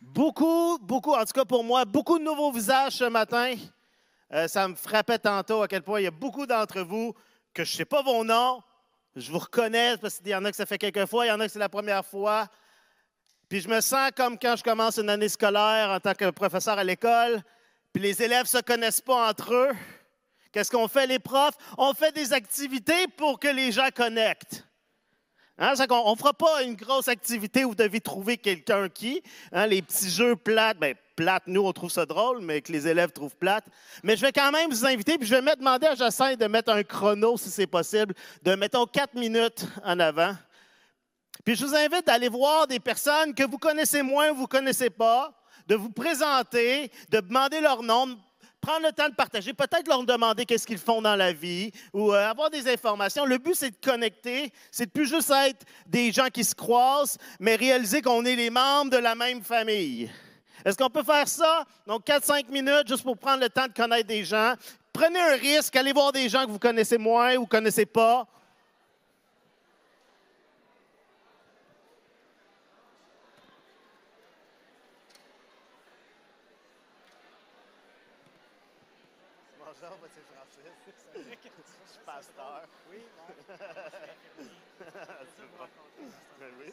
Beaucoup, beaucoup, en tout cas pour moi, beaucoup de nouveaux visages ce matin. Euh, ça me frappait tantôt à quel point il y a beaucoup d'entre vous que je ne sais pas vos noms. Je vous reconnais parce qu'il y en a que ça fait quelques fois, il y en a que c'est la première fois. Puis je me sens comme quand je commence une année scolaire en tant que professeur à l'école, puis les élèves ne se connaissent pas entre eux. Qu'est-ce qu'on fait les profs? On fait des activités pour que les gens connectent. Hein, on ne fera pas une grosse activité où vous devez trouver quelqu'un qui. Hein, les petits jeux plates, bien, plates, nous, on trouve ça drôle, mais que les élèves trouvent plates. Mais je vais quand même vous inviter, puis je vais me demander à Jacinthe de mettre un chrono, si c'est possible, de, mettons, quatre minutes en avant. Puis je vous invite d'aller voir des personnes que vous connaissez moins ou vous ne connaissez pas, de vous présenter, de demander leur nom, prendre le temps de partager, peut-être leur demander qu'est-ce qu'ils font dans la vie ou euh, avoir des informations. Le but, c'est de connecter, c'est de plus juste être des gens qui se croisent, mais réaliser qu'on est les membres de la même famille. Est-ce qu'on peut faire ça? Donc, 4-5 minutes juste pour prendre le temps de connaître des gens. Prenez un risque, allez voir des gens que vous connaissez moins ou connaissez pas.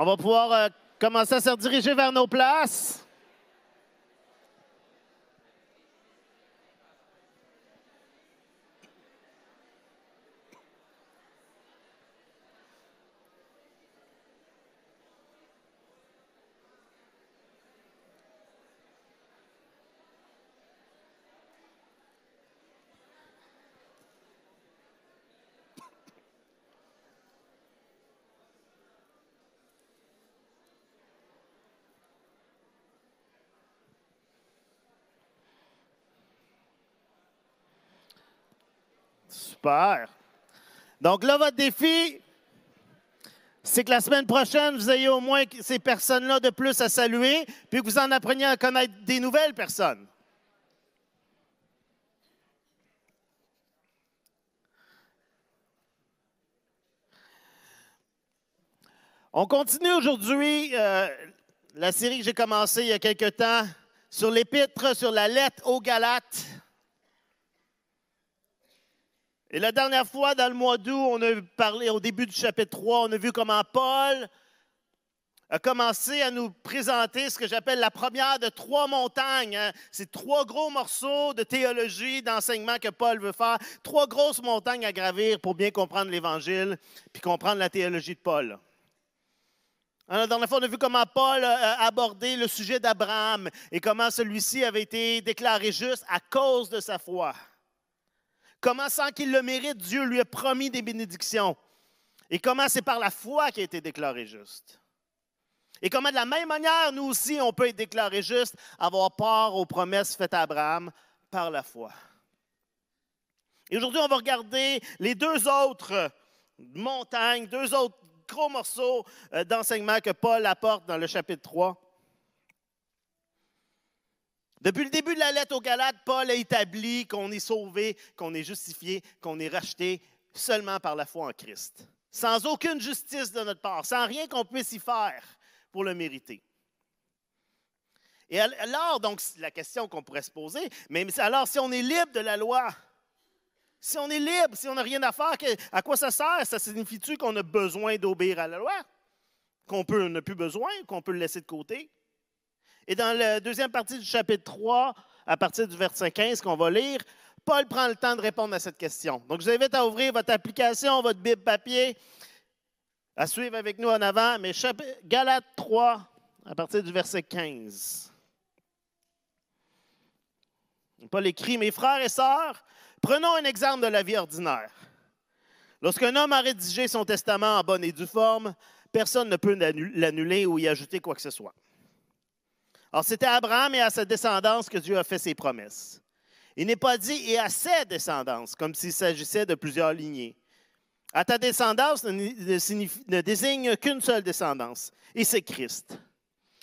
On va pouvoir euh, commencer à se rediriger vers nos places. Super. Donc là, votre défi, c'est que la semaine prochaine, vous ayez au moins ces personnes-là de plus à saluer, puis que vous en appreniez à connaître des nouvelles personnes. On continue aujourd'hui euh, la série que j'ai commencée il y a quelque temps sur l'épître, sur la lettre aux Galates. Et la dernière fois, dans le mois d'août, on a parlé au début du chapitre 3, on a vu comment Paul a commencé à nous présenter ce que j'appelle la première de trois montagnes. Hein. C'est trois gros morceaux de théologie, d'enseignement que Paul veut faire. Trois grosses montagnes à gravir pour bien comprendre l'Évangile puis comprendre la théologie de Paul. La dernière fois, on a vu comment Paul a abordé le sujet d'Abraham et comment celui-ci avait été déclaré juste à cause de sa foi. Comment, sans qu'il le mérite, Dieu lui a promis des bénédictions? Et comment c'est par la foi qu'il a été déclaré juste? Et comment, de la même manière, nous aussi, on peut être déclaré juste, avoir part aux promesses faites à Abraham par la foi? Et aujourd'hui, on va regarder les deux autres montagnes, deux autres gros morceaux euh, d'enseignement que Paul apporte dans le chapitre 3. Depuis le début de la lettre aux Galates, Paul a établi qu'on est sauvé, qu'on est justifié, qu'on est racheté seulement par la foi en Christ, sans aucune justice de notre part, sans rien qu'on puisse y faire pour le mériter. Et alors, donc, la question qu'on pourrait se poser, mais alors si on est libre de la loi, si on est libre, si on n'a rien à faire, à quoi ça sert? Ça signifie-tu qu'on a besoin d'obéir à la loi? Qu'on peut, n'a plus besoin, qu'on peut le laisser de côté? Et dans la deuxième partie du chapitre 3, à partir du verset 15 qu'on va lire, Paul prend le temps de répondre à cette question. Donc, je vous invite à ouvrir votre application, votre Bible papier, à suivre avec nous en avant, mais Galates 3, à partir du verset 15. Paul écrit, Mes frères et sœurs, prenons un exemple de la vie ordinaire. Lorsqu'un homme a rédigé son testament en bonne et due forme, personne ne peut l'annuler ou y ajouter quoi que ce soit. Alors, c'était à Abraham et à sa descendance que Dieu a fait ses promesses. Il n'est pas dit et à ses descendances, comme s'il s'agissait de plusieurs lignées. À ta descendance ne, désigne qu'une seule descendance, et c'est Christ.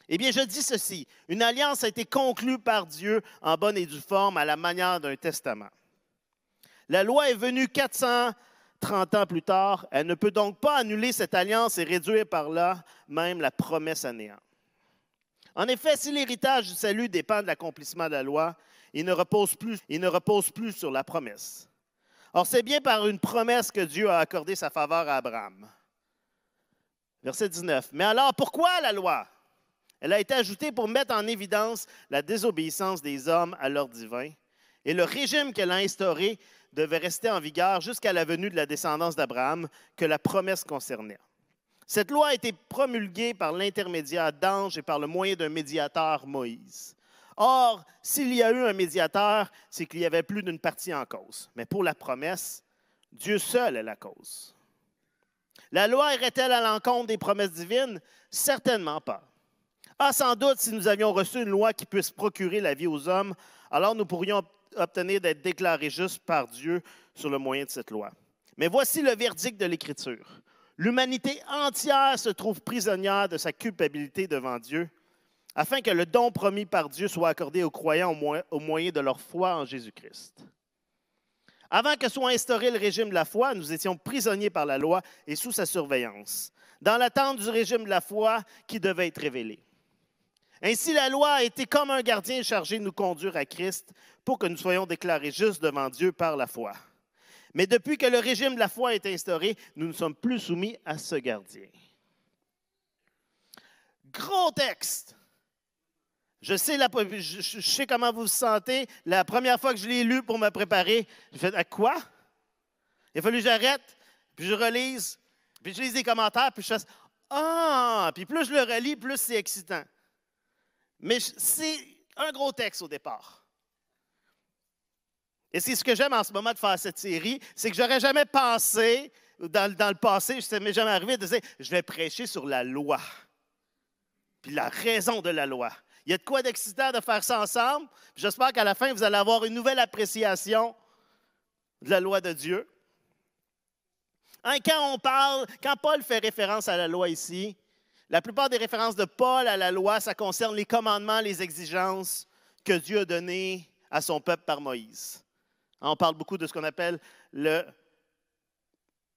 Eh bien, je dis ceci, une alliance a été conclue par Dieu en bonne et due forme à la manière d'un testament. La loi est venue 430 ans plus tard. Elle ne peut donc pas annuler cette alliance et réduire par là même la promesse à néant. En effet, si l'héritage du salut dépend de l'accomplissement de la loi, il ne repose plus, sur la promesse. Or, c'est bien par une promesse que Dieu a accordé sa faveur à Abraham. Verset 19. Mais alors, pourquoi la loi? Elle a été ajoutée pour mettre en évidence la désobéissance des hommes à l'ordre divin. Et le régime qu'elle a instauré devait rester en vigueur jusqu'à la venue de la descendance d'Abraham que la promesse concernait. Cette loi a été promulguée par l'intermédiaire d'anges et par le moyen d'un médiateur, Moïse. Or, s'il y a eu un médiateur, c'est qu'il y avait plus d'une partie en cause. Mais pour la promesse, Dieu seul est la cause. La loi irait-elle à l'encontre des promesses divines? Certainement pas. Ah, sans doute, si nous avions reçu une loi qui puisse procurer la vie aux hommes, alors nous pourrions obtenir d'être déclarés justes par Dieu sur le moyen de cette loi. Mais voici le verdict de l'Écriture. L'humanité entière se trouve prisonnière de sa culpabilité devant Dieu, afin que le don promis par Dieu soit accordé aux croyants au moyen de leur foi en Jésus-Christ. Avant que soit instauré le régime de la foi, nous étions prisonniers par la loi et sous sa surveillance, dans l'attente du régime de la foi qui devait être révélé. Ainsi, la loi a été comme un gardien chargé de nous conduire à Christ pour que nous soyons déclarés justes devant Dieu par la foi. Mais depuis que le régime de la foi est instauré, nous ne sommes plus soumis à ce gardien. Gros texte. Je sais, la, comment vous vous sentez. La première fois que je l'ai lu pour me préparer, j'ai fait à quoi? Il a fallu que j'arrête, puis je relise, puis je lise des commentaires, puis je fais Ah! Puis plus je le relis, plus c'est excitant. Mais c'est un gros texte au départ. Et c'est ce que j'aime en ce moment de faire cette série, c'est que j'aurais jamais pensé, dans, le passé, je ne m'est jamais arrivé de dire, je vais prêcher sur la loi, puis la raison de la loi. Il y a de quoi d'excitant de faire ça ensemble. J'espère qu'à la fin, vous allez avoir une nouvelle appréciation de la loi de Dieu. Hein, quand on parle, quand Paul fait référence à la loi ici, la plupart des références de Paul à la loi, ça concerne les commandements, les exigences que Dieu a données à son peuple par Moïse. Hein, on parle beaucoup de ce qu'on appelle le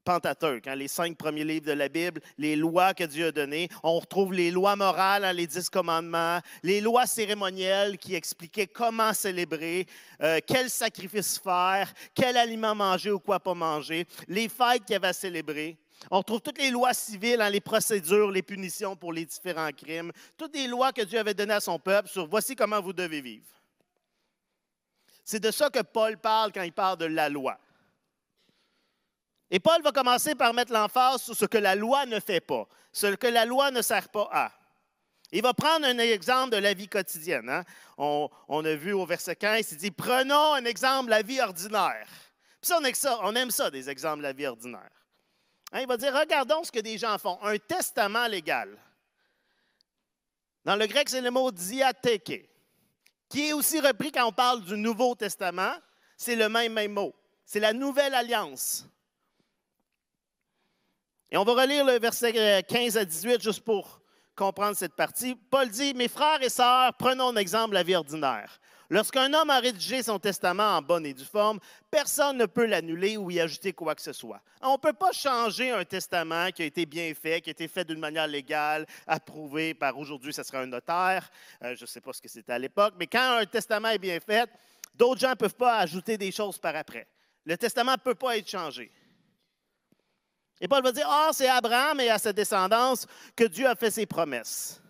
Pentateuque, hein, les cinq premiers livres de la Bible, les lois que Dieu a données. On retrouve les lois morales, hein, les dix commandements, les lois cérémonielles qui expliquaient comment célébrer, euh, quel sacrifice faire, quel aliment manger ou quoi pas manger, les fêtes qu'il y avait à célébrer. On retrouve toutes les lois civiles, hein, les procédures, les punitions pour les différents crimes, toutes les lois que Dieu avait données à son peuple sur voici comment vous devez vivre. C'est de ça que Paul parle quand il parle de la loi. Et Paul va commencer par mettre l'emphase sur ce que la loi ne fait pas, ce que la loi ne sert pas à. Il va prendre un exemple de la vie quotidienne. Hein. On, a vu au verset 15, il dit Prenons un exemple de la vie ordinaire. Puis ça, on, aime ça, des exemples de la vie ordinaire. Hein, il va dire Regardons ce que des gens font. Un testament légal. Dans le grec, c'est le mot diatheke, qui est aussi repris quand on parle du Nouveau Testament. C'est le même, même mot. C'est la nouvelle alliance. Et on va relire le verset 15 à 18 juste pour comprendre cette partie. Paul dit, Mes frères et sœurs, prenons un exemple la vie ordinaire. Lorsqu'un homme a rédigé son testament en bonne et due forme, personne ne peut l'annuler ou y ajouter quoi que ce soit. On ne peut pas changer un testament qui a été bien fait, qui a été fait d'une manière légale, approuvé par aujourd'hui, ce serait un notaire. Euh, je ne sais pas ce que c'était à l'époque, mais quand un testament est bien fait, d'autres gens ne peuvent pas ajouter des choses par après. Le testament ne peut pas être changé. Et Paul va dire, ah, c'est Abraham et à sa descendance que Dieu a fait ses promesses.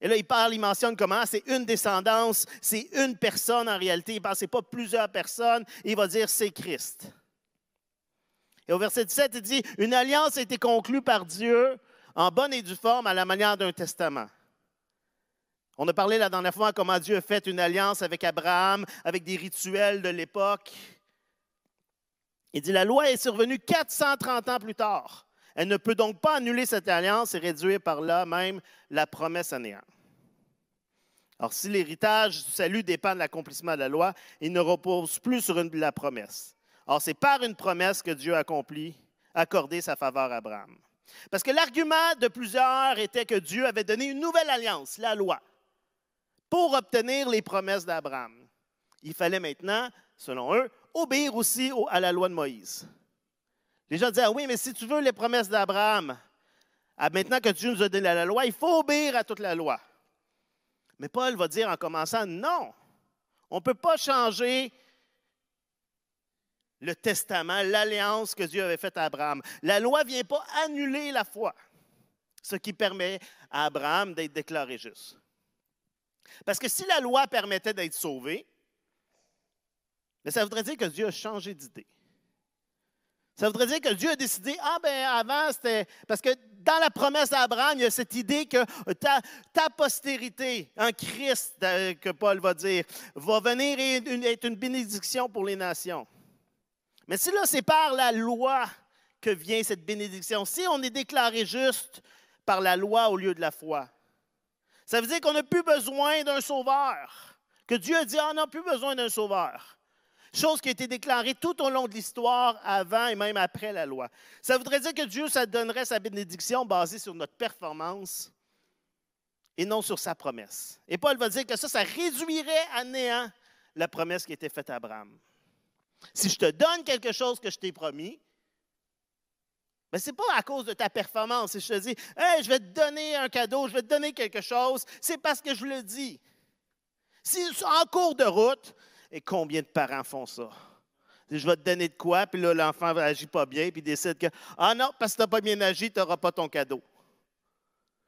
Et là, il parle, il mentionne comment c'est une descendance, c'est une personne en réalité. Il ne pas plusieurs personnes. Il va dire, c'est Christ. Et au verset 17, il dit, une alliance a été conclue par Dieu en bonne et due forme à la manière d'un testament. On a parlé la dernière fois comment Dieu a fait une alliance avec Abraham, avec des rituels de l'époque. Il dit, la loi est survenue 430 ans plus tard. Elle ne peut donc pas annuler cette alliance et réduire par là même la promesse à néant. Alors, si l'héritage du salut dépend de l'accomplissement de la loi, il ne repose plus sur une, la promesse. Or, c'est par une promesse que Dieu a accompli, accordé sa faveur à Abraham. Parce que l'argument de plusieurs était que Dieu avait donné une nouvelle alliance, la loi, pour obtenir les promesses d'Abraham. Il fallait maintenant, selon eux, obéir aussi à la loi de Moïse. Les gens disaient, ah oui, mais si tu veux les promesses d'Abraham, ah, maintenant que Dieu nous a donné la loi, il faut obéir à toute la loi. Mais Paul va dire en commençant, non, on ne peut pas changer le testament, l'alliance que Dieu avait faite à Abraham. La loi ne vient pas annuler la foi, ce qui permet à Abraham d'être déclaré juste. Parce que si la loi permettait d'être sauvé, mais ça voudrait dire que Dieu a changé d'idée. Ça voudrait dire que Dieu a décidé, ah ben avant c'était, parce que dans la promesse d'Abraham, il y a cette idée que ta, postérité en Christ, euh, que Paul va dire, va venir être une bénédiction pour les nations. Mais si là, c'est par la loi que vient cette bénédiction, si on est déclaré juste par la loi au lieu de la foi, ça veut dire qu'on n'a plus besoin d'un sauveur. Que Dieu a dit, ah, on n'a plus besoin d'un sauveur chose qui a été déclarée tout au long de l'histoire, avant et même après la loi. Ça voudrait dire que Dieu, ça donnerait sa bénédiction basée sur notre performance et non sur sa promesse. Et Paul va dire que ça, ça réduirait à néant la promesse qui était faite à Abraham. Si je te donne quelque chose que je t'ai promis, ben, ce n'est pas à cause de ta performance. Si je te dis, hey, je vais te donner un cadeau, je vais te donner quelque chose, c'est parce que je le dis. Si en cours de route, et combien de parents font ça? Je vais te donner de quoi, puis là, l'enfant n'agit pas bien, puis décide que, ah non, parce que tu n'as pas bien agi, tu n'auras pas ton cadeau.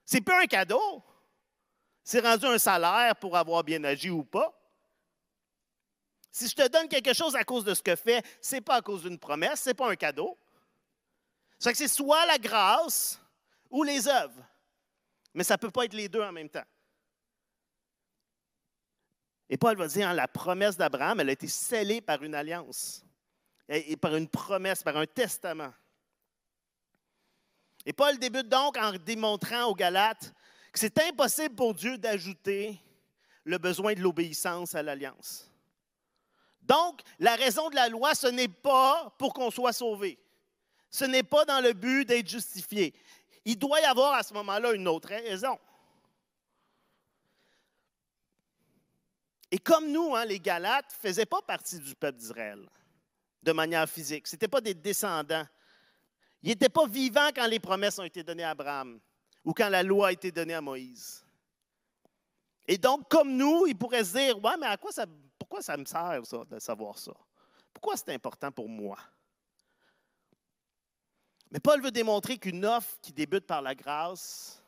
C'est plus un cadeau. C'est rendu un salaire pour avoir bien agi ou pas. Si je te donne quelque chose à cause de ce que fait, ce n'est pas à cause d'une promesse, ce n'est pas un cadeau. C'est c'est soit la grâce ou les œuvres. Mais ça ne peut pas être les deux en même temps. Et Paul va dire, hein, la promesse d'Abraham, elle a été scellée par une alliance, et par une promesse, par un testament. Et Paul débute donc en démontrant aux Galates que c'est impossible pour Dieu d'ajouter le besoin de l'obéissance à l'alliance. Donc, la raison de la loi, ce n'est pas pour qu'on soit sauvé. Ce n'est pas dans le but d'être justifié. Il doit y avoir à ce moment-là une autre raison. Et comme nous, hein, les Galates ne faisaient pas partie du peuple d'Israël de manière physique. Ce n'étaient pas des descendants. Ils n'étaient pas vivants quand les promesses ont été données à Abraham ou quand la loi a été donnée à Moïse. Et donc, comme nous, ils pourraient se dire, ouais, mais à quoi ça, pourquoi ça me sert de savoir ça? Pourquoi c'est important pour moi? Mais Paul veut démontrer qu'une offre qui débute par la grâce,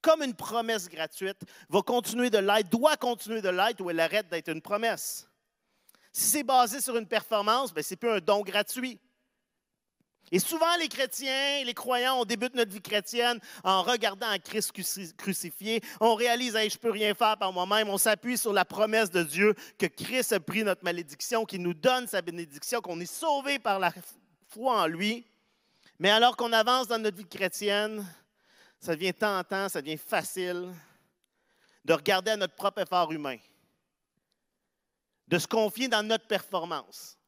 comme une promesse gratuite, va continuer de l'être, doit continuer de l'être ou elle arrête d'être une promesse. Si c'est basé sur une performance, ben, ce n'est plus un don gratuit. Et souvent, les chrétiens, les croyants, on débute notre vie chrétienne en regardant un Christ crucifié. On réalise, je ne peux rien faire par moi-même. On s'appuie sur la promesse de Dieu que Christ a pris notre malédiction, qu'il nous donne sa bénédiction, qu'on est sauvé par la foi en lui. Mais alors qu'on avance dans notre vie chrétienne, ça devient tentant, ça devient facile de regarder à notre propre effort humain, de se confier dans notre performance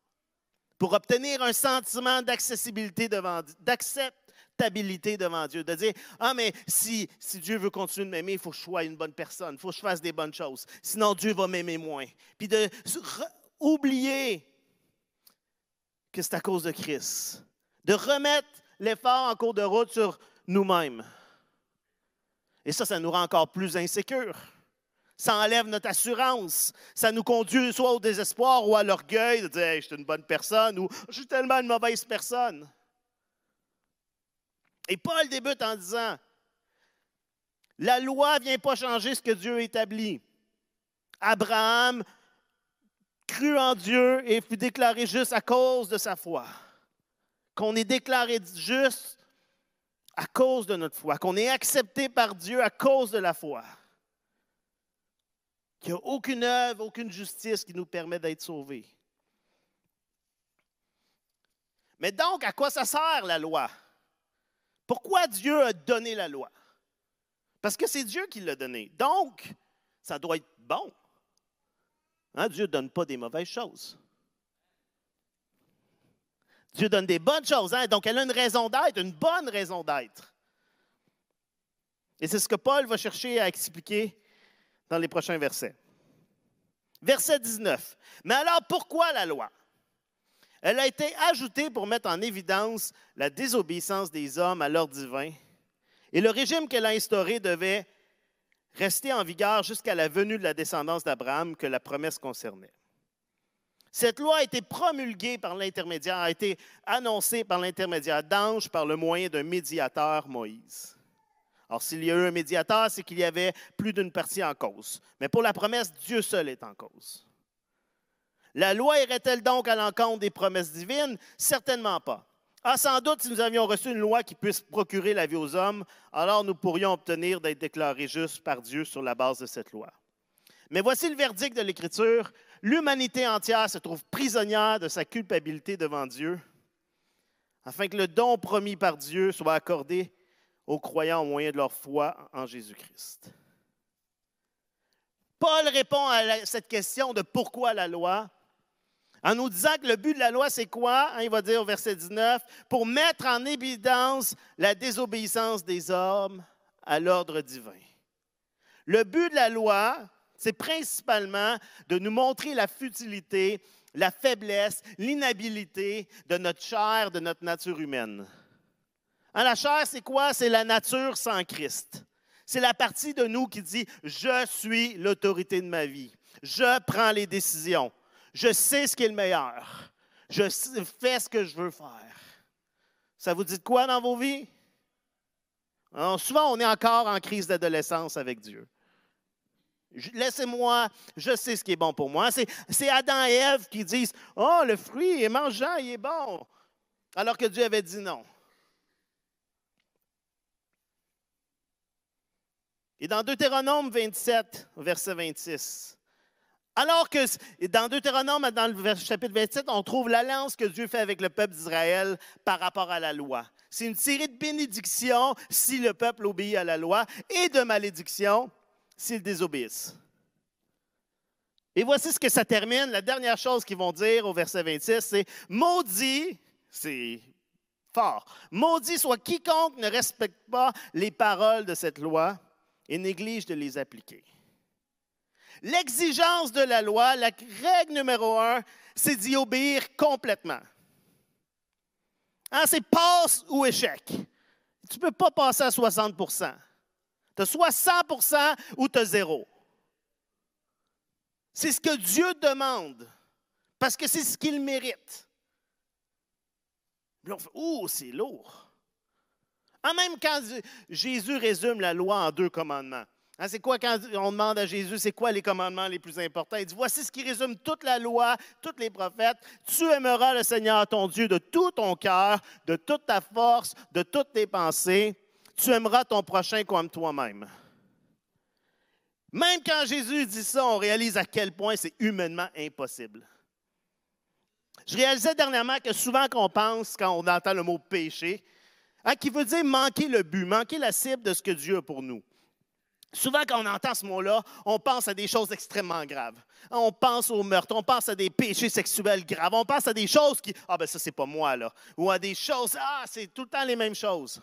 pour obtenir un sentiment d'accessibilité devant d'acceptabilité devant Dieu, de dire Ah, mais si, si Dieu veut continuer de m'aimer, il faut que je sois une bonne personne, il faut que je fasse des bonnes choses. Sinon, Dieu va m'aimer moins. Puis de oublier que c'est à cause de Christ. De remettre l'effort en cours de route sur nous-mêmes. Et ça, ça nous rend encore plus insécures ça enlève notre assurance. Ça nous conduit soit au désespoir ou à l'orgueil de dire je suis une bonne personne ou je suis tellement une mauvaise personne. Et Paul débute en disant La loi ne vient pas changer ce que Dieu a établi. Abraham crut en Dieu et fut déclaré juste à cause de sa foi. Qu'on est déclaré juste à cause de notre foi, qu'on est accepté par Dieu à cause de la foi qu'il n'y a aucune œuvre, aucune justice qui nous permet d'être sauvés. Mais donc, à quoi ça sert la loi? Pourquoi Dieu a donné la loi? Parce que c'est Dieu qui l'a donné. Donc, ça doit être bon. Hein, Dieu ne donne pas des mauvaises choses. Dieu donne des bonnes choses. Hein? Donc, elle a une raison d'être, une bonne raison d'être. Et c'est ce que Paul va chercher à expliquer dans les prochains versets. Verset 19. Mais alors, pourquoi la loi? Elle a été ajoutée pour mettre en évidence la désobéissance des hommes à l'ordre divin. Et le régime qu'elle a instauré devait rester en vigueur jusqu'à la venue de la descendance d'Abraham que la promesse concernait. Cette loi a été promulguée par l'intermédiaire, a été annoncée par l'intermédiaire d'anges par le moyen d'un médiateur, Moïse. Alors, s'il y a eu un médiateur, c'est qu'il y avait plus d'une partie en cause. Mais pour la promesse, Dieu seul est en cause. La loi irait-elle donc à l'encontre des promesses divines? Certainement pas. Ah, sans doute, si nous avions reçu une loi qui puisse procurer la vie aux hommes, alors nous pourrions obtenir d'être déclarés justes par Dieu sur la base de cette loi. Mais voici le verdict de l'Écriture. L'humanité entière se trouve prisonnière de sa culpabilité devant Dieu, afin que le don promis par Dieu soit accordé aux croyants au moyen de leur foi en Jésus-Christ. Paul répond à cette question de pourquoi la loi en nous disant que le but de la loi, c'est quoi? Hein, il va dire au verset 19, pour mettre en évidence la désobéissance des hommes à l'ordre divin. Le but de la loi, c'est principalement de nous montrer la futilité, la faiblesse, l'inhabilité de notre chair, de notre nature humaine. Hein, la chair, c'est quoi? C'est la nature sans Christ. C'est la partie de nous qui dit, je suis l'autorité de ma vie. Je prends les décisions. Je sais ce qui est le meilleur. Je fais ce que je veux faire. Ça vous dit quoi dans vos vies? souvent, on est encore en crise d'adolescence avec Dieu. Laissez-moi, je sais ce qui est bon pour moi. C'est Adam et Ève qui disent Oh, le fruit est mangeant, il est bon. Alors que Dieu avait dit non. Et dans Deutéronome 27, verset 26, alors que dans Deutéronome, dans le chapitre 27, on trouve l'alliance que Dieu fait avec le peuple d'Israël par rapport à la loi. C'est une série de bénédictions si le peuple obéit à la loi et de malédictions s'ils désobéissent. Et voici ce que ça termine. La dernière chose qu'ils vont dire au verset 26, c'est Maudit, c'est fort, maudit soit quiconque ne respecte pas les paroles de cette loi et néglige de les appliquer. L'exigence de la loi, la règle numéro un, c'est d'y obéir complètement. Hein, c'est passe ou échec. Tu ne peux pas passer à 60 Tu as soit 100% ou tu as zéro. C'est ce que Dieu demande, parce que c'est ce qu'il mérite. Puis on fait, c'est lourd. En même quand Jésus résume la loi en deux commandements. Hein, c'est quoi quand on demande à Jésus, c'est quoi les commandements les plus importants? Il dit, voici ce qui résume toute la loi, tous les prophètes. Tu aimeras le Seigneur ton Dieu de tout ton cœur, de toute ta force, de toutes tes pensées. Tu aimeras ton prochain comme toi-même. Même quand Jésus dit ça, on réalise à quel point c'est humainement impossible. Je réalisais dernièrement que souvent qu'on pense, quand on entend le mot péché, hein, qui veut dire manquer le but, manquer la cible de ce que Dieu a pour nous. Souvent, quand on entend ce mot-là, on pense à des choses extrêmement graves. On pense au meurtre, on pense à des péchés sexuels graves, on pense à des choses qui, ah ben ça, c'est pas moi, là. Ou à des choses, ah, c'est tout le temps les mêmes choses.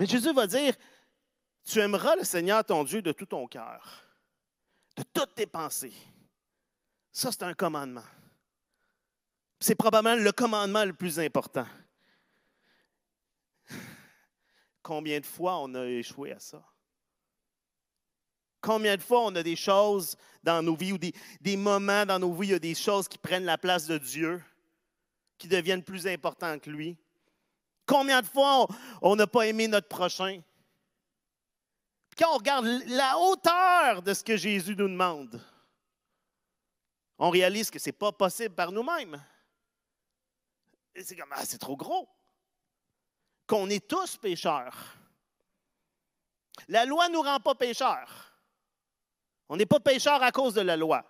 Mais Jésus va dire, tu aimeras le Seigneur ton Dieu de tout ton cœur, de toutes tes pensées. Ça, c'est un commandement. C'est probablement le commandement le plus important. Combien de fois on a échoué à ça? Combien de fois on a des choses dans nos vies ou des, moments dans nos vies, il y a des choses qui prennent la place de Dieu, qui deviennent plus importantes que lui? Combien de fois on n'a pas aimé notre prochain? quand on regarde la hauteur de ce que Jésus nous demande, on réalise que ce n'est pas possible par nous-mêmes. C'est comme, ah, c'est trop gros. Qu'on est tous pécheurs. La loi ne nous rend pas pécheurs. On n'est pas pécheurs à cause de la loi.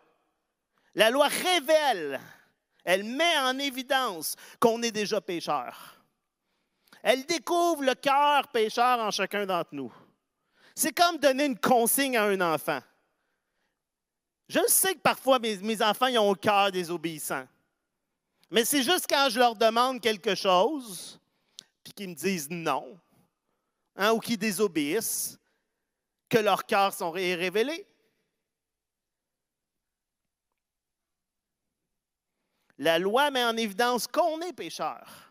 La loi révèle, elle met en évidence qu'on est déjà pécheurs. Elle découvre le cœur pécheur en chacun d'entre nous. C'est comme donner une consigne à un enfant. Je sais que parfois mes, enfants ont le cœur désobéissant. Mais c'est juste quand je leur demande quelque chose, puis qu'ils me disent non, hein, ou qu'ils désobéissent, que leurs cœurs sont révélés. La loi met en évidence qu'on est pécheur.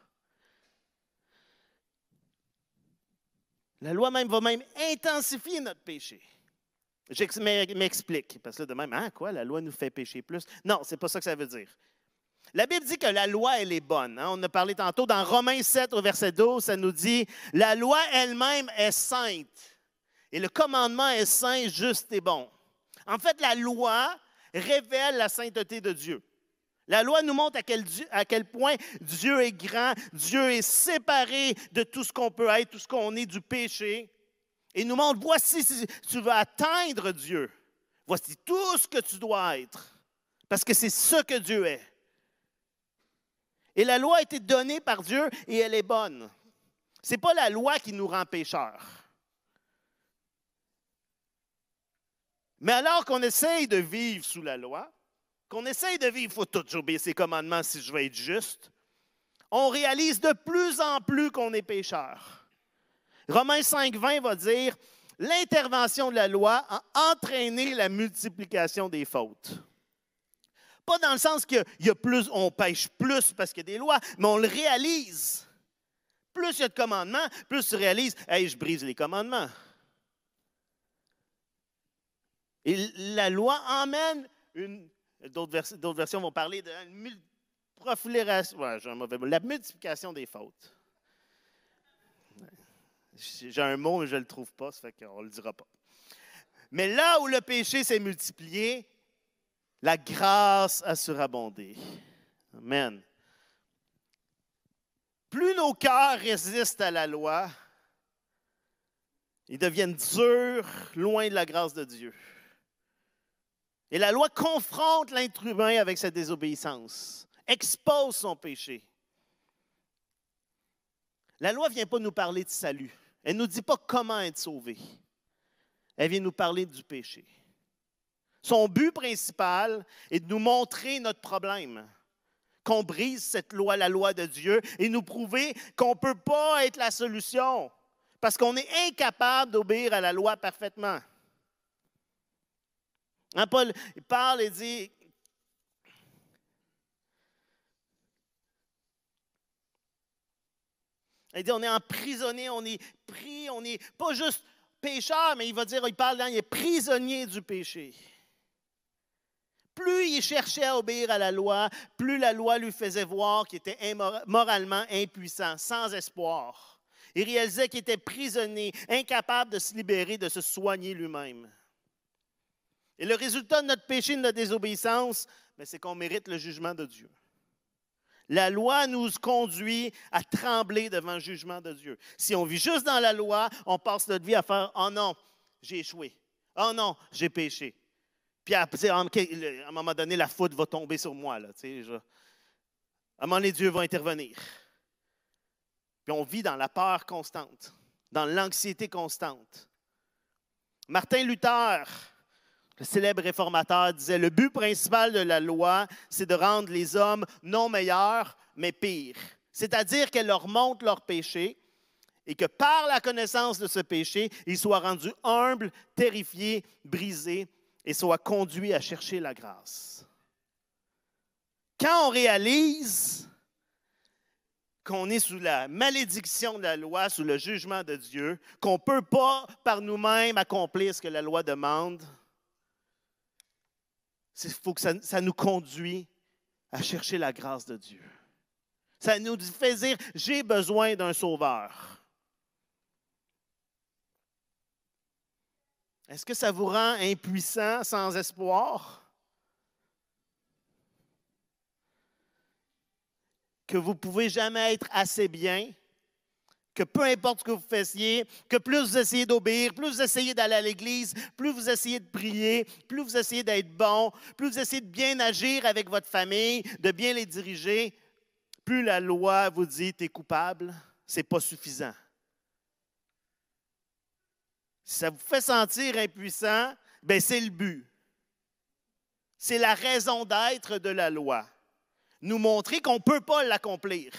La loi même va même intensifier notre péché. Je m'explique, parce que de même, hein, quoi, la loi nous fait pécher plus? Non, c'est pas ça que ça veut dire. La Bible dit que la loi, elle est bonne. Hein. On a parlé tantôt dans Romains 7 au verset 12, ça nous dit, la loi elle-même est sainte et le commandement est saint, juste et bon. En fait, la loi révèle la sainteté de Dieu. La loi nous montre à quel, point Dieu est grand, Dieu est séparé de tout ce qu'on peut être, tout ce qu'on est du péché. Et nous montre, voici si tu veux atteindre Dieu, voici tout ce que tu dois être, parce que c'est ce que Dieu est. Et la loi a été donnée par Dieu et elle est bonne. Ce n'est pas la loi qui nous rend pécheurs. Mais alors qu'on essaye de vivre sous la loi, qu'on essaye de vivre, il faut toujours obéir ses commandements si je veux être juste, on réalise de plus en plus qu'on est pécheur. Romains 5, 20 va dire l'intervention de la loi a entraîné la multiplication des fautes. Pas dans le sens qu'il on pêche plus parce qu'il y a des lois, mais on le réalise. Plus il y a de commandements, plus tu réalises, hey, je brise les commandements. Et la loi emmène une D'autres, versions vont parler de la multiplication des fautes. J'ai un mot, mais je ne le trouve pas, ça fait qu'on ne le dira pas. Mais là où le péché s'est multiplié, la grâce a surabondé. Amen. Plus nos cœurs résistent à la loi, ils deviennent durs, loin de la grâce de Dieu. Et la loi confronte l'être humain avec sa désobéissance, expose son péché. La loi ne vient pas nous parler de salut. Elle ne nous dit pas comment être sauvé. Elle vient nous parler du péché. Son but principal est de nous montrer notre problème, qu'on brise cette loi, la loi de Dieu, et nous prouver qu'on ne peut pas être la solution, parce qu'on est incapable d'obéir à la loi parfaitement. Hein, Paul parle et dit, il dit, on est emprisonné, on est pris, on n'est pas juste pécheur, mais il va dire, il parle, là, il est prisonnier du péché. Plus il cherchait à obéir à la loi, plus la loi lui faisait voir qu'il était moralement impuissant, sans espoir. Il réalisait qu'il était prisonnier, incapable de se libérer, de se soigner lui-même. Et le résultat de notre péché, de notre désobéissance, c'est qu'on mérite le jugement de Dieu. La loi nous conduit à trembler devant le jugement de Dieu. Si on vit juste dans la loi, on passe notre vie à faire Oh non, j'ai échoué. Oh non, j'ai péché. Puis à, un moment donné, la faute va tomber sur moi. À un moment donné, Dieu va intervenir. Puis on vit dans la peur constante, dans l'anxiété constante. Martin Luther, le célèbre réformateur disait, le but principal de la loi, c'est de rendre les hommes non meilleurs, mais pires. C'est-à-dire qu'elle leur montre leur péché et que par la connaissance de ce péché, ils soient rendus humbles, terrifiés, brisés et soient conduits à chercher la grâce. Quand on réalise qu'on est sous la malédiction de la loi, sous le jugement de Dieu, qu'on ne peut pas par nous-mêmes accomplir ce que la loi demande, il faut que ça, nous conduit à chercher la grâce de Dieu. Ça nous fait dire, j'ai besoin d'un sauveur. Est-ce que ça vous rend impuissant, sans espoir? Que vous ne pouvez jamais être assez bien? Que peu importe ce que vous fassiez, que plus vous essayez d'obéir, plus vous essayez d'aller à l'église, plus vous essayez de prier, plus vous essayez d'être bon, plus vous essayez de bien agir avec votre famille, de bien les diriger, plus la loi vous dit tu es coupable, ce n'est pas suffisant. Si ça vous fait sentir impuissant, ben c'est le but. C'est la raison d'être de la loi. Nous montrer qu'on ne peut pas l'accomplir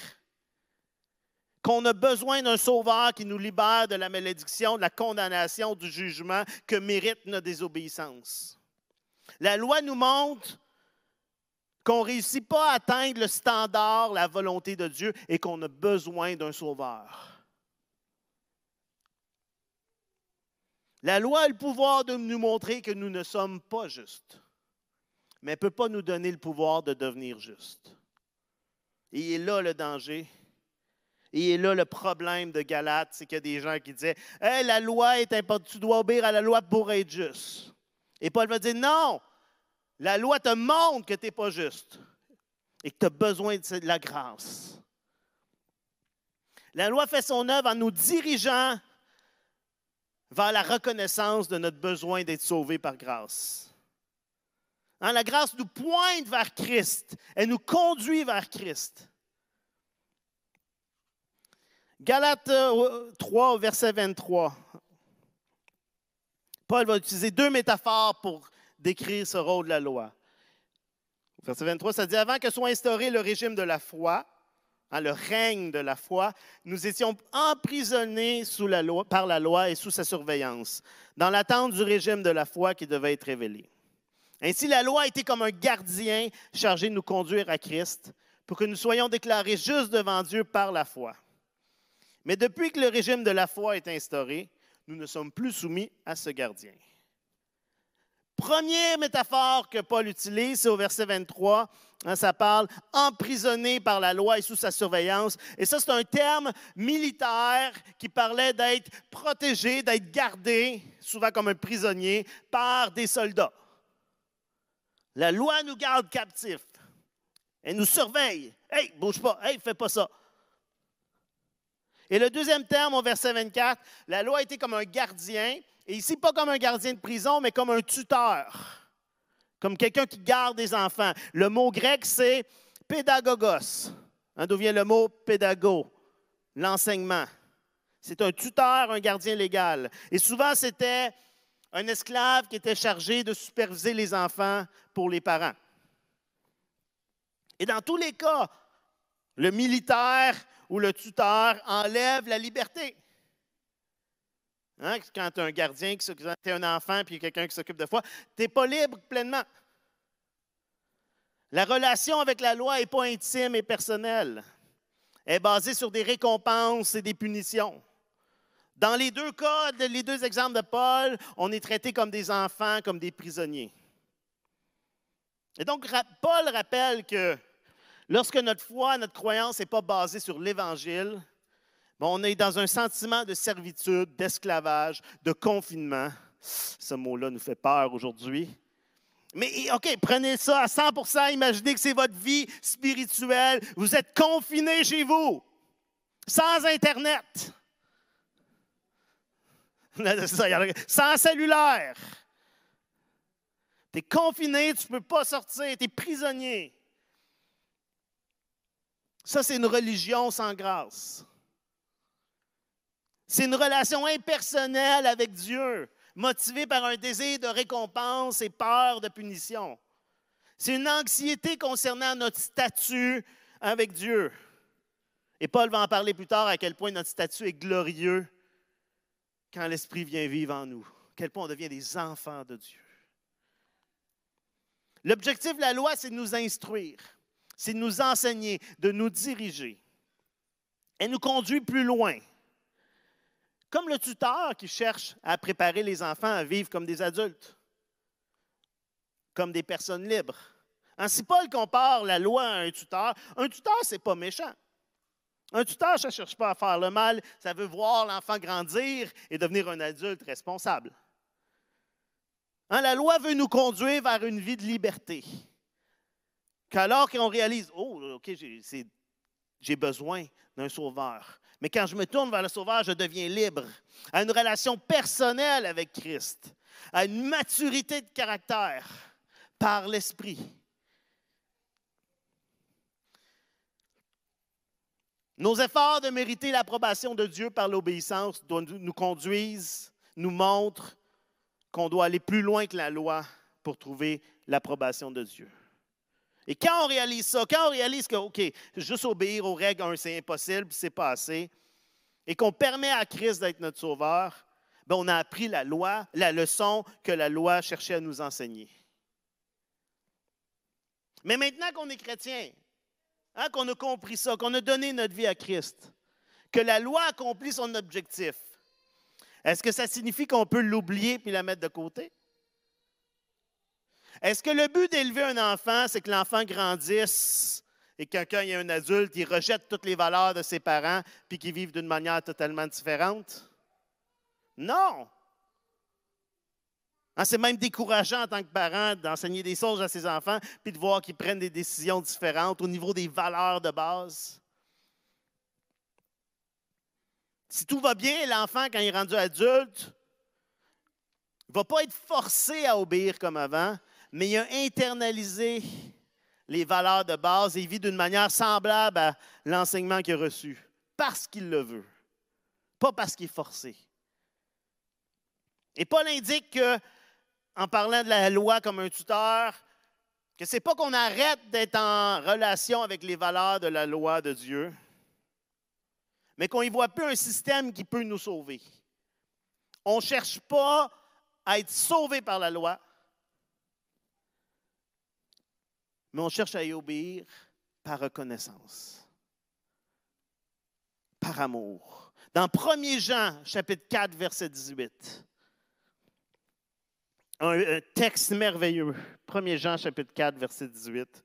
qu'on a besoin d'un sauveur qui nous libère de la malédiction, de la condamnation, du jugement que mérite notre désobéissance. La loi nous montre qu'on ne réussit pas à atteindre le standard, la volonté de Dieu et qu'on a besoin d'un sauveur. La loi a le pouvoir de nous montrer que nous ne sommes pas justes, mais elle ne peut pas nous donner le pouvoir de devenir justes. Et il est là le danger et là, le problème de Galate, c'est qu'il y a des gens qui disaient La loi est importante, tu dois obéir à la loi pour être juste. Et Paul va dire Non, la loi te montre que tu n'es pas juste et que tu as besoin de la grâce. La loi fait son œuvre en nous dirigeant vers la reconnaissance de notre besoin d'être sauvé par grâce. Hein, la grâce nous pointe vers Christ, elle nous conduit vers Christ. Galates 3, verset 23. Paul va utiliser deux métaphores pour décrire ce rôle de la loi. Verset 23, ça dit Avant que soit instauré le régime de la foi, hein, le règne de la foi, nous étions emprisonnés par la loi et sous sa surveillance, dans l'attente du régime de la foi qui devait être révélé. Ainsi, la loi était comme un gardien chargé de nous conduire à Christ pour que nous soyons déclarés justes devant Dieu par la foi. Mais depuis que le régime de la foi est instauré, nous ne sommes plus soumis à ce gardien. Première métaphore que Paul utilise, c'est au verset 23. Hein, ça parle emprisonné par la loi et sous sa surveillance. Et ça, c'est un terme militaire qui parlait d'être protégé, d'être gardé, souvent comme un prisonnier, par des soldats. La loi nous garde captifs. Elle nous surveille. Hey, bouge pas. Hey, fais pas ça. Et le deuxième terme, au verset 24, la loi était comme un gardien et ici, pas comme un gardien de prison, mais comme un tuteur, comme quelqu'un qui garde des enfants. Le mot grec, c'est pédagogos. Hein, D'où vient le mot pédago, l'enseignement. C'est un tuteur, un gardien légal. Et souvent, c'était un esclave qui était chargé de superviser les enfants pour les parents. Et dans tous les cas, le militaire ou le tuteur enlève la liberté. Hein, quand tu as un gardien, qui tu es un enfant, puis quelqu'un qui s'occupe de toi, tu n'es pas libre pleinement. La relation avec la loi n'est pas intime et personnelle. Elle est basée sur des récompenses et des punitions. Dans les deux cas, les deux exemples de Paul, on est traité comme des enfants, comme des prisonniers. Et donc, Paul rappelle que lorsque notre foi, notre croyance n'est pas basée sur l'Évangile, on est dans un sentiment de servitude, d'esclavage, de confinement. Ce mot-là nous fait peur aujourd'hui. Mais OK, prenez ça à 100% imaginez que c'est votre vie spirituelle. Vous êtes confiné chez vous, sans Internet, sans cellulaire. Tu es confiné, tu ne peux pas sortir, tu es prisonnier. Ça, c'est une religion sans grâce. C'est une relation impersonnelle avec Dieu, motivée par un désir de récompense et peur de punition. C'est une anxiété concernant notre statut avec Dieu. Et Paul va en parler plus tard à quel point notre statut est glorieux quand l'Esprit vient vivre en nous, à quel point on devient des enfants de Dieu. L'objectif de la loi, c'est de nous instruire, c'est de nous enseigner, de nous diriger. Elle nous conduit plus loin. Comme le tuteur qui cherche à préparer les enfants à vivre comme des adultes, comme des personnes libres. Hein, si Paul compare la loi à un tuteur, un tuteur, ce n'est pas méchant. Un tuteur, ça ne cherche pas à faire le mal, ça veut voir l'enfant grandir et devenir un adulte responsable. Hein, la loi veut nous conduire vers une vie de liberté. Qu'alors qu'on réalise, oh, OK, j'ai besoin d'un sauveur. Mais quand je me tourne vers le Sauveur, je deviens libre, à une relation personnelle avec Christ, à une maturité de caractère par l'Esprit. Nos efforts de mériter l'approbation de Dieu par l'obéissance nous conduisent, nous montrent qu'on doit aller plus loin que la loi pour trouver l'approbation de Dieu. Et quand on réalise ça, quand on réalise que, OK, juste obéir aux règles, c'est impossible, c'est pas assez, et qu'on permet à Christ d'être notre sauveur, ben, on a appris la loi, la leçon que la loi cherchait à nous enseigner. Mais maintenant qu'on est chrétien, hein, qu'on a compris ça, qu'on a donné notre vie à Christ, que la loi accomplit son objectif, est-ce que ça signifie qu'on peut l'oublier puis la mettre de côté? Est-ce que le but d'élever un enfant, c'est que l'enfant grandisse et que quand il est un adulte, il rejette toutes les valeurs de ses parents puis qu'il vive d'une manière totalement différente? Non! Hein, c'est même décourageant en tant que parent d'enseigner des choses à ses enfants puis de voir qu'ils prennent des décisions différentes au niveau des valeurs de base. Si tout va bien, l'enfant, quand il est rendu adulte, ne va pas être forcé à obéir comme avant, mais il a internalisé les valeurs de base et il vit d'une manière semblable à l'enseignement qu'il a reçu, parce qu'il le veut, pas parce qu'il est forcé. Et Paul indique que, en parlant de la loi comme un tuteur, que ce n'est pas qu'on arrête d'être en relation avec les valeurs de la loi de Dieu, mais qu'on y voit plus un système qui peut nous sauver. On ne cherche pas à être sauvé par la loi, mais on cherche à y obéir par reconnaissance, par amour. Dans 1 Jean, chapitre 4, verset 18, un, texte merveilleux. 1 Jean chapitre 4, verset 18.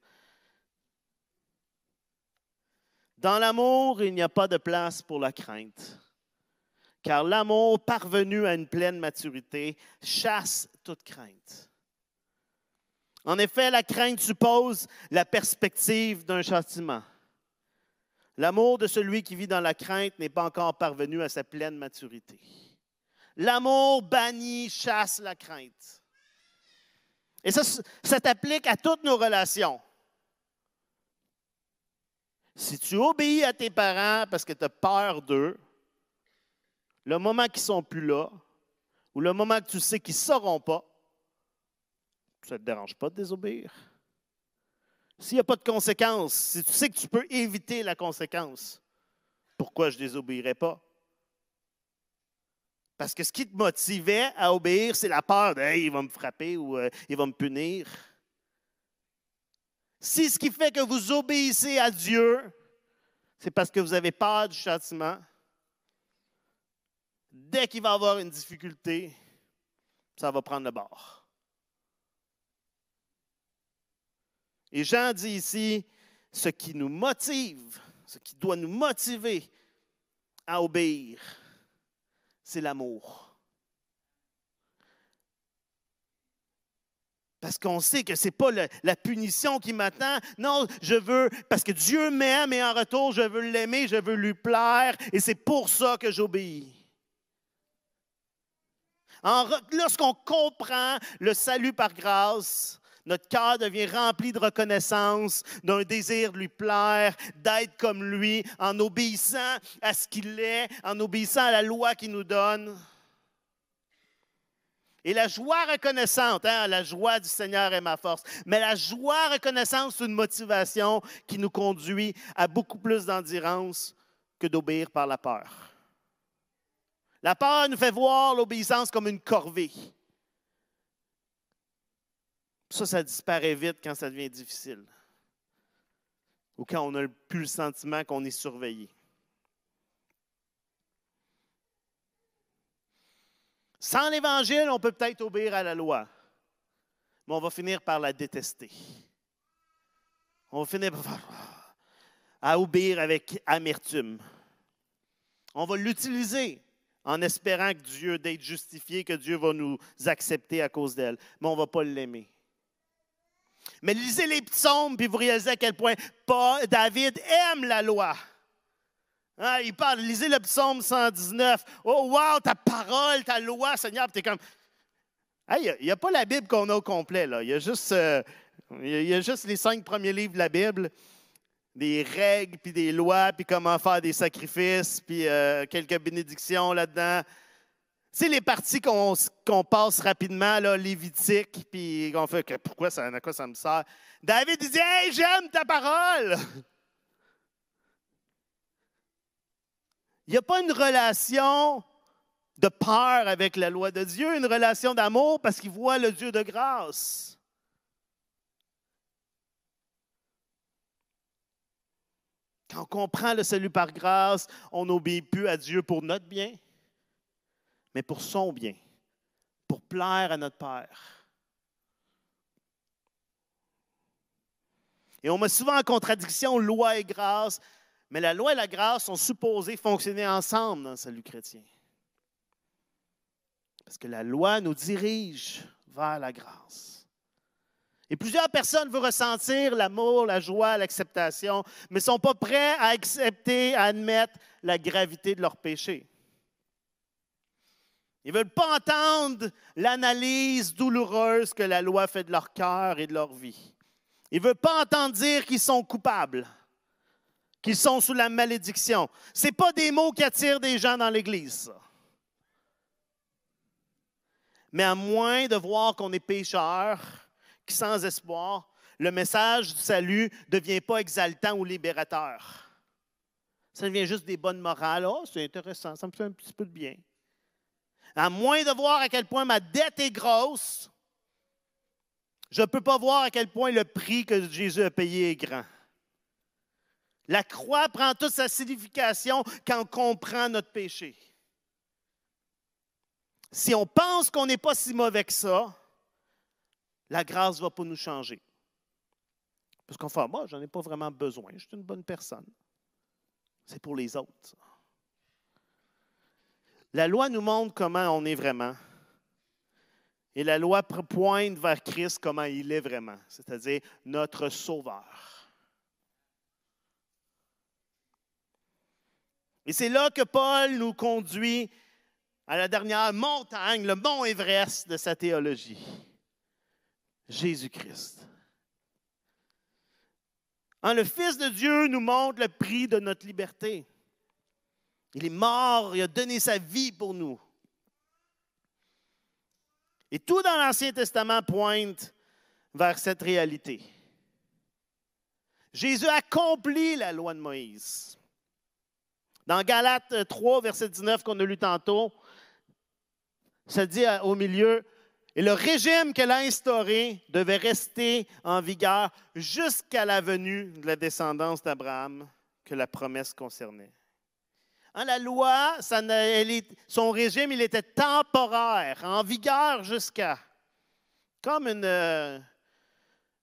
Dans l'amour, il n'y a pas de place pour la crainte, car l'amour parvenu à une pleine maturité chasse toute crainte. En effet, la crainte suppose la perspective d'un châtiment. L'amour de celui qui vit dans la crainte n'est pas encore parvenu à sa pleine maturité. L'amour bannit, chasse la crainte. Et ça, ça t'applique à toutes nos relations. Si tu obéis à tes parents parce que tu as peur d'eux, le moment qu'ils ne sont plus là, ou le moment que tu sais qu'ils ne sauront pas, ça ne te dérange pas de désobéir? S'il n'y a pas de conséquences, si tu sais que tu peux éviter la conséquence, pourquoi je ne désobéirais pas? Parce que ce qui te motivait à obéir, c'est la peur de il va me frapper ou euh, il va me punir. Si ce qui fait que vous obéissez à Dieu, c'est parce que vous avez peur du châtiment, dès qu'il va avoir une difficulté, ça va prendre le bord. Et Jean dit ici, ce qui nous motive, ce qui doit nous motiver à obéir, c'est l'amour. Parce qu'on sait que ce n'est pas la punition qui m'attend. Non, je veux, parce que Dieu m'aime et en retour, je veux l'aimer, je veux lui plaire, et c'est pour ça que j'obéis. Lorsqu'on comprend le salut par grâce, notre cœur devient rempli de reconnaissance, d'un désir de lui plaire, d'être comme lui, en obéissant à ce qu'il est, en obéissant à la loi qu'il nous donne. Et la joie reconnaissante, hein, la joie du Seigneur est ma force, mais la joie reconnaissante, c'est une motivation qui nous conduit à beaucoup plus d'endurance que d'obéir par la peur. La peur nous fait voir l'obéissance comme une corvée. Ça, ça disparaît vite quand ça devient difficile. Ou quand on n'a plus le sentiment qu'on est surveillé. Sans l'Évangile, on peut peut-être obéir à la loi, mais on va finir par la détester. On va finir par à obéir avec amertume. On va l'utiliser en espérant que Dieu, d'être justifié, que Dieu va nous accepter à cause d'elle, mais on ne va pas l'aimer. Mais lisez les psaumes, puis vous réalisez à quel point David aime la loi. Hein, il parle, lisez le psaume 119. Oh, wow, ta parole, ta loi, Seigneur. Tu es comme. Il n'y a, pas la Bible qu'on a au complet. Là. Il, y a juste, euh, y a juste les cinq premiers livres de la Bible des règles, puis des lois, puis comment faire des sacrifices, puis euh, quelques bénédictions là-dedans. Sais, les parties qu'on passe rapidement, là, Lévitique, puis qu'on fait que pourquoi ça, à quoi ça me sert? David dit Hey, j'aime ta parole! Il n'y a pas une relation de peur avec la loi de Dieu, une relation d'amour parce qu'il voit le Dieu de grâce. Quand on comprend le salut par grâce, on n'obéit plus à Dieu pour notre bien, mais pour son bien, pour plaire à notre Père. Et on met souvent en contradiction loi et grâce, mais la loi et la grâce sont supposées fonctionner ensemble dans le salut chrétien. Parce que la loi nous dirige vers la grâce. Et plusieurs personnes veulent ressentir l'amour, la joie, l'acceptation, mais ne sont pas prêts à accepter, à admettre la gravité de leur péché. Ils ne veulent pas entendre l'analyse douloureuse que la loi fait de leur cœur et de leur vie. Ils ne veulent pas entendre dire qu'ils sont coupables, qu'ils sont sous la malédiction. Ce pas des mots qui attirent des gens dans l'Église. Mais à moins de voir qu'on est pécheur, qui sans espoir, le message du salut ne devient pas exaltant ou libérateur. Ça devient juste des bonnes morales. Oh, c'est intéressant, ça me fait un petit peu de bien à moins de voir à quel point ma dette est grosse, je ne peux pas voir à quel point le prix que Jésus a payé est grand. La croix prend toute sa signification quand on comprend notre péché. Si on pense qu'on n'est pas si mauvais que ça, la grâce ne va pas nous changer. Parce qu'on fait, moi, j'en ai pas vraiment besoin, je suis une bonne personne. C'est pour les autres. La loi nous montre comment on est vraiment. Et la loi pointe vers Christ comment il est vraiment, c'est-à-dire notre Sauveur. Et c'est là que Paul nous conduit à la dernière montagne, le mont Everest de sa théologie. Jésus-Christ. Hein, le Fils de Dieu nous montre le prix de notre liberté. Il est mort, il a donné sa vie pour nous. Et tout dans l'Ancien Testament pointe vers cette réalité. Jésus accomplit la loi de Moïse. Dans Galates 3, verset 19 qu'on a lu tantôt, ça dit au milieu, et le régime qu'elle a instauré devait rester en vigueur jusqu'à la venue de la descendance d'Abraham que la promesse concernait. Hein, la loi, son régime, il était temporaire, en vigueur jusqu'à. Comme euh,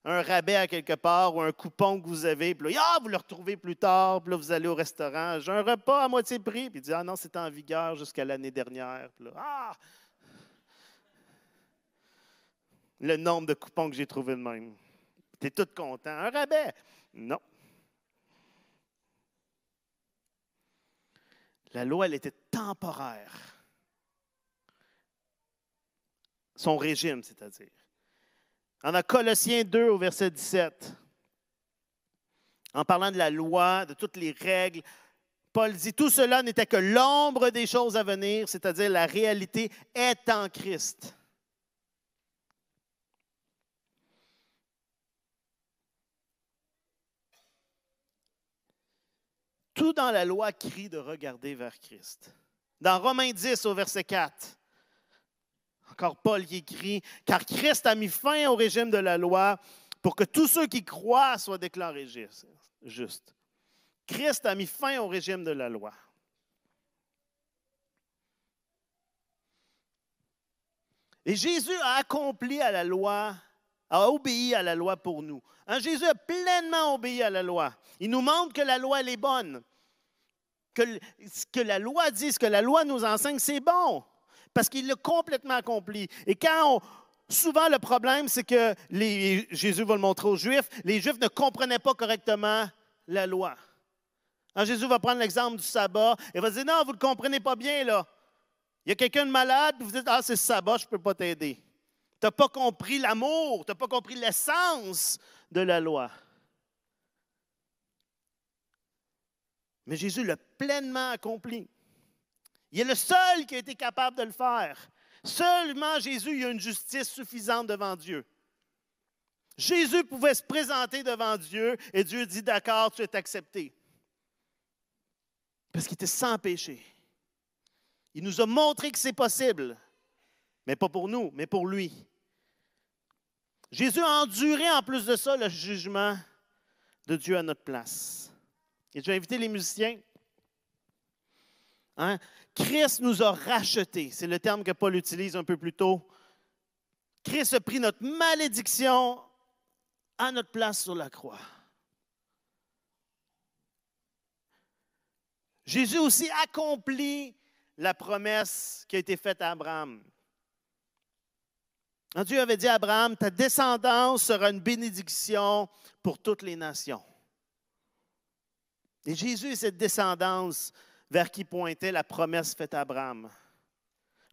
un rabais à quelque part ou un coupon que vous avez, puis là, ah, vous le retrouvez plus tard, puis là, vous allez au restaurant, j'ai un repas à moitié prix, puis il dit, ah non, c'est en vigueur jusqu'à l'année dernière. Puis ah, le nombre de coupons que j'ai trouvés de même. Tu es tout content. Un rabais? Non. La loi, elle était temporaire. Son régime, c'est-à-dire. En Colossiens 2 au verset 17, en parlant de la loi, de toutes les règles, Paul dit, tout cela n'était que l'ombre des choses à venir, c'est-à-dire la réalité est en Christ. Tout dans la loi crie de regarder vers Christ. Dans Romains 10 au verset 4, encore Paul qui écrit, car Christ a mis fin au régime de la loi pour que tous ceux qui croient soient déclarés justes. Christ a mis fin au régime de la loi. Et Jésus a accompli à la loi, a obéi à la loi pour nous. Hein, Jésus a pleinement obéi à la loi. Il nous montre que la loi, elle est bonne. Que ce que la loi dit, ce que la loi nous enseigne, c'est bon. Parce qu'il l'a complètement accompli. Et quand souvent le problème, c'est que Jésus va le montrer aux Juifs, les Juifs ne comprenaient pas correctement la loi. Hein, Jésus va prendre l'exemple du sabbat et va dire, non, vous ne le comprenez pas bien, là. Il y a quelqu'un de malade, vous dites, ah, c'est le sabbat, je ne peux pas t'aider. Tu n'as pas compris l'amour, tu n'as pas compris l'essence de la loi. Mais Jésus l'a pleinement accompli. Il est le seul qui a été capable de le faire. Seulement Jésus a une justice suffisante devant Dieu. Jésus pouvait se présenter devant Dieu et Dieu dit D'accord, tu es accepté. Parce qu'il était sans péché. Il nous a montré que c'est possible, mais pas pour nous, mais pour lui. Jésus a enduré en plus de ça le jugement de Dieu à notre place. Et je vais inviter les musiciens. Hein? Christ nous a rachetés. C'est le terme que Paul utilise un peu plus tôt. Christ a pris notre malédiction à notre place sur la croix. Jésus aussi accomplit la promesse qui a été faite à Abraham. Dieu avait dit à Abraham, ta descendance sera une bénédiction pour toutes les nations. Et Jésus est cette descendance vers qui pointait la promesse faite à Abraham.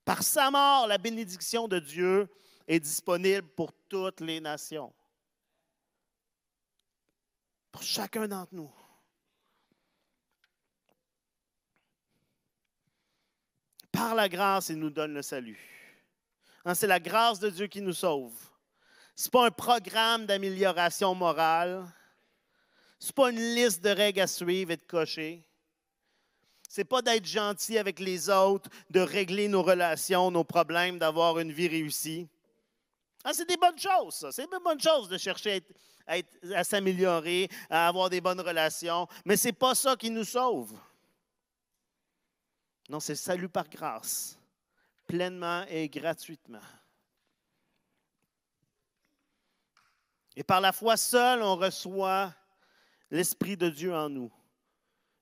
Par sa mort, la bénédiction de Dieu est disponible pour toutes les nations. Pour chacun d'entre nous. Par la grâce, il nous donne le salut. Hein, c'est la grâce de Dieu qui nous sauve. Ce n'est pas un programme d'amélioration morale. Ce n'est pas une liste de règles à suivre et de cocher. Ce n'est pas d'être gentil avec les autres, de régler nos relations, nos problèmes, d'avoir une vie réussie. Ah, c'est des bonnes choses, C'est des bonnes choses de chercher à, à s'améliorer, à avoir des bonnes relations. Mais ce n'est pas ça qui nous sauve. Non, c'est le salut par grâce pleinement et gratuitement. Et par la foi seule, on reçoit l'Esprit de Dieu en nous.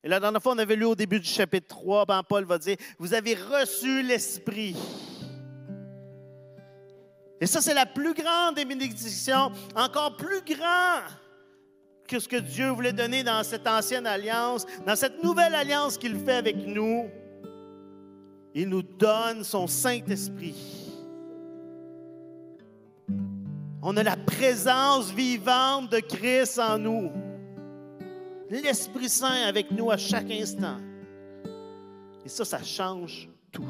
Et la dernière fois, on avait lu au début du chapitre 3, ben Paul va dire, vous avez reçu l'Esprit. Et ça, c'est la plus grande des bénédictions, encore plus grand que ce que Dieu voulait donner dans cette ancienne alliance, dans cette nouvelle alliance qu'il fait avec nous. Il nous donne son Saint-Esprit. On a la présence vivante de Christ en nous. L'Esprit Saint avec nous à chaque instant. Et ça, ça change tout.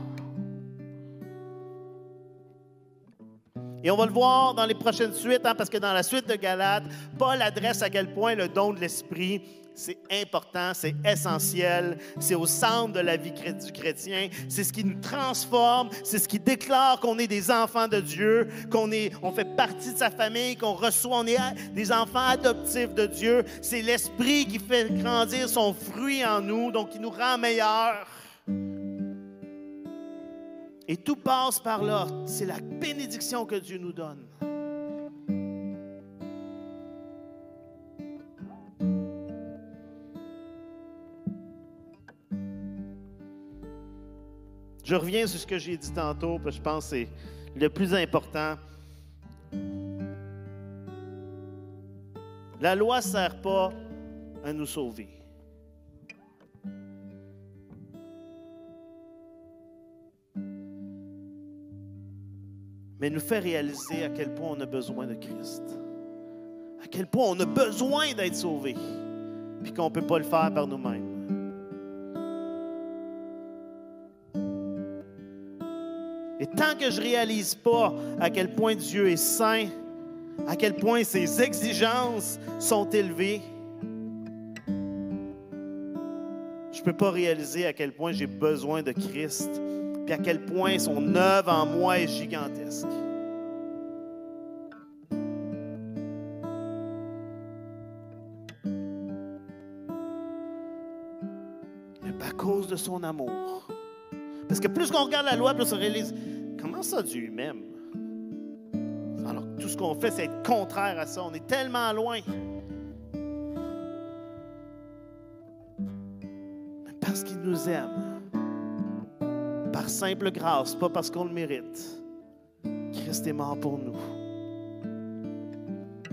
Et on va le voir dans les prochaines suites, hein, parce que dans la suite de Galates, Paul adresse à quel point le don de l'Esprit, c'est important, c'est essentiel, c'est au centre de la vie du chrétien, c'est ce qui nous transforme, c'est ce qui déclare qu'on est des enfants de Dieu, qu'on est, on fait partie de sa famille, qu'on reçoit, on est des enfants adoptifs de Dieu. C'est l'Esprit qui fait grandir son fruit en nous, donc qui nous rend meilleurs. Et tout passe par là. C'est la bénédiction que Dieu nous donne. Je reviens sur ce que j'ai dit tantôt, parce que je pense que c'est le plus important. La loi ne sert pas à nous sauver. mais nous fait réaliser à quel point on a besoin de Christ. À quel point on a besoin d'être sauvé, puis qu'on ne peut pas le faire par nous-mêmes. Tant que je ne réalise pas à quel point Dieu est saint, à quel point ses exigences sont élevées, je ne peux pas réaliser à quel point j'ai besoin de Christ et à quel point son œuvre en moi est gigantesque. Mais à cause de son amour. Parce que plus qu'on regarde la loi, plus on réalise comment ça Dieu m'aime? Alors tout ce qu'on fait, c'est contraire à ça. On est tellement loin. Parce qu'il nous aime simple grâce, pas parce qu'on le mérite. Christ est mort pour nous.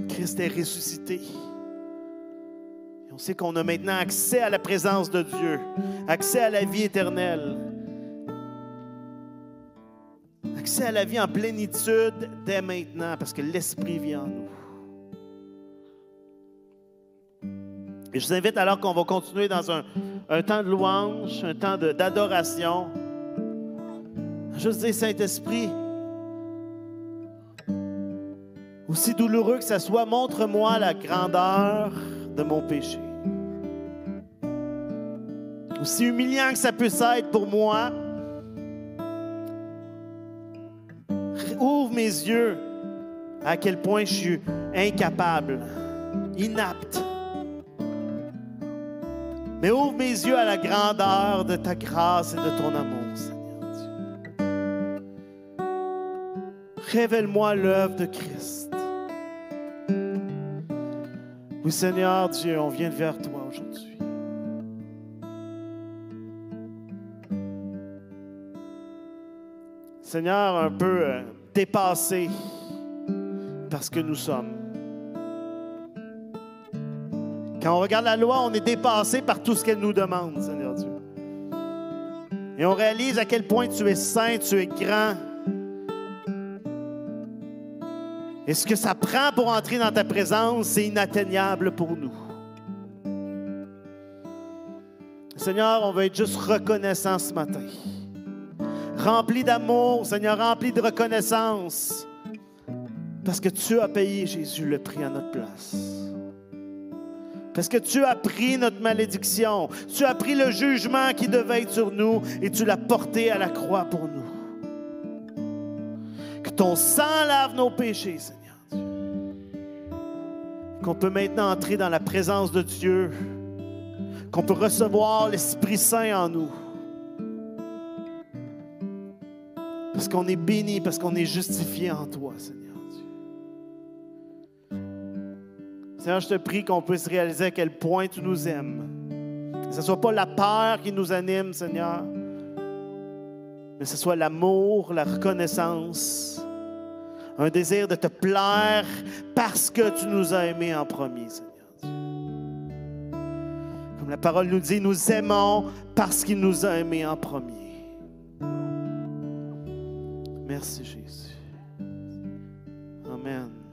Christ est ressuscité. Et on sait qu'on a maintenant accès à la présence de Dieu, accès à la vie éternelle, à la vie en plénitude dès maintenant, parce que l'Esprit vit en nous. Et je vous invite alors qu'on va continuer dans un, un temps de louange, un temps d'adoration. Juste dire, Saint-Esprit, aussi douloureux que ça soit, montre-moi la grandeur de mon péché. Aussi humiliant que ça puisse être pour moi, mes yeux à quel point je suis incapable, inapte. Mais ouvre mes yeux à la grandeur de ta grâce et de ton amour. révèle-moi l'œuvre de Christ. Oui, Seigneur Dieu, on vient vers toi aujourd'hui. Seigneur, un peu euh, dépassé parce que nous sommes. Quand on regarde la loi, on est dépassé par tout ce qu'elle nous demande, Seigneur Dieu. Et on réalise à quel point tu es saint, tu es grand, Et ce que ça prend pour entrer dans ta présence, c'est inatteignable pour nous. Seigneur, on veut être juste reconnaissant ce matin. Rempli d'amour, Seigneur, rempli de reconnaissance. Parce que tu as payé, Jésus, le prix à notre place. Parce que tu as pris notre malédiction. Tu as pris le jugement qui devait être sur nous et tu l'as porté à la croix pour nous ton sang lave nos péchés, Seigneur Qu'on peut maintenant entrer dans la présence de Dieu. Qu'on peut recevoir l'Esprit Saint en nous. Parce qu'on est béni, parce qu'on est justifié en toi, Seigneur Dieu. Seigneur, je te prie qu'on puisse réaliser à quel point tu nous aimes. Que ce ne soit pas la peur qui nous anime, Seigneur, mais que ce soit l'amour, la reconnaissance, un désir de te plaire parce que tu nous as aimés en premier, Seigneur. Comme la parole nous dit, nous aimons parce qu'il nous a aimés en premier. Merci Jésus. Amen.